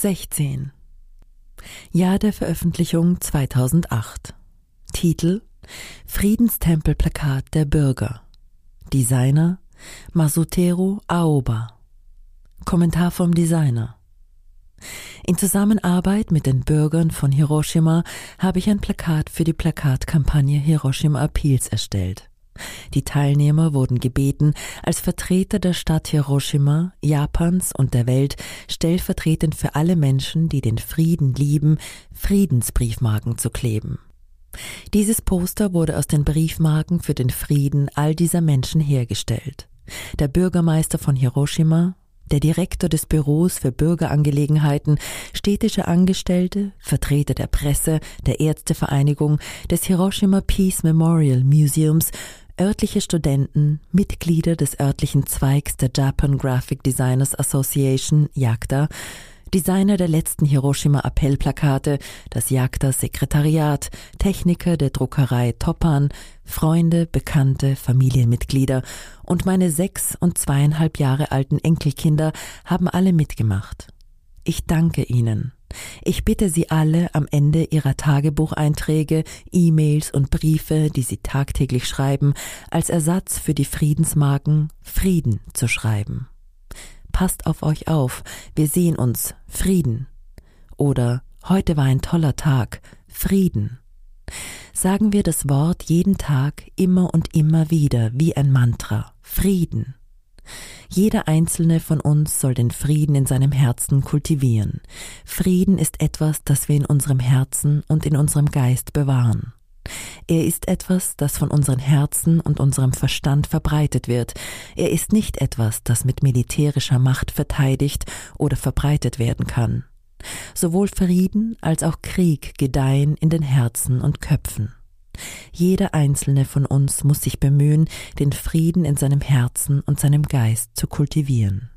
16. Jahr der Veröffentlichung 2008. Titel Friedenstempelplakat der Bürger. Designer Masutero Aoba. Kommentar vom Designer. In Zusammenarbeit mit den Bürgern von Hiroshima habe ich ein Plakat für die Plakatkampagne Hiroshima Appeals erstellt. Die Teilnehmer wurden gebeten, als Vertreter der Stadt Hiroshima, Japans und der Welt stellvertretend für alle Menschen, die den Frieden lieben, Friedensbriefmarken zu kleben. Dieses Poster wurde aus den Briefmarken für den Frieden all dieser Menschen hergestellt. Der Bürgermeister von Hiroshima, der Direktor des Büros für Bürgerangelegenheiten, städtische Angestellte, Vertreter der Presse, der Ärztevereinigung, des Hiroshima Peace Memorial Museums, örtliche Studenten, Mitglieder des örtlichen Zweigs der Japan Graphic Designers Association, JAGDA, Designer der letzten Hiroshima-Appellplakate, das Jagda-Sekretariat, Techniker der Druckerei Toppan, Freunde, Bekannte, Familienmitglieder und meine sechs und zweieinhalb Jahre alten Enkelkinder haben alle mitgemacht. Ich danke Ihnen. Ich bitte Sie alle am Ende Ihrer Tagebucheinträge, E-Mails und Briefe, die Sie tagtäglich schreiben, als Ersatz für die Friedensmarken Frieden zu schreiben passt auf euch auf, wir sehen uns, Frieden. Oder heute war ein toller Tag, Frieden. Sagen wir das Wort jeden Tag immer und immer wieder wie ein Mantra, Frieden. Jeder einzelne von uns soll den Frieden in seinem Herzen kultivieren. Frieden ist etwas, das wir in unserem Herzen und in unserem Geist bewahren. Er ist etwas, das von unseren Herzen und unserem Verstand verbreitet wird. Er ist nicht etwas, das mit militärischer Macht verteidigt oder verbreitet werden kann. Sowohl Frieden als auch Krieg gedeihen in den Herzen und Köpfen. Jeder einzelne von uns muss sich bemühen, den Frieden in seinem Herzen und seinem Geist zu kultivieren.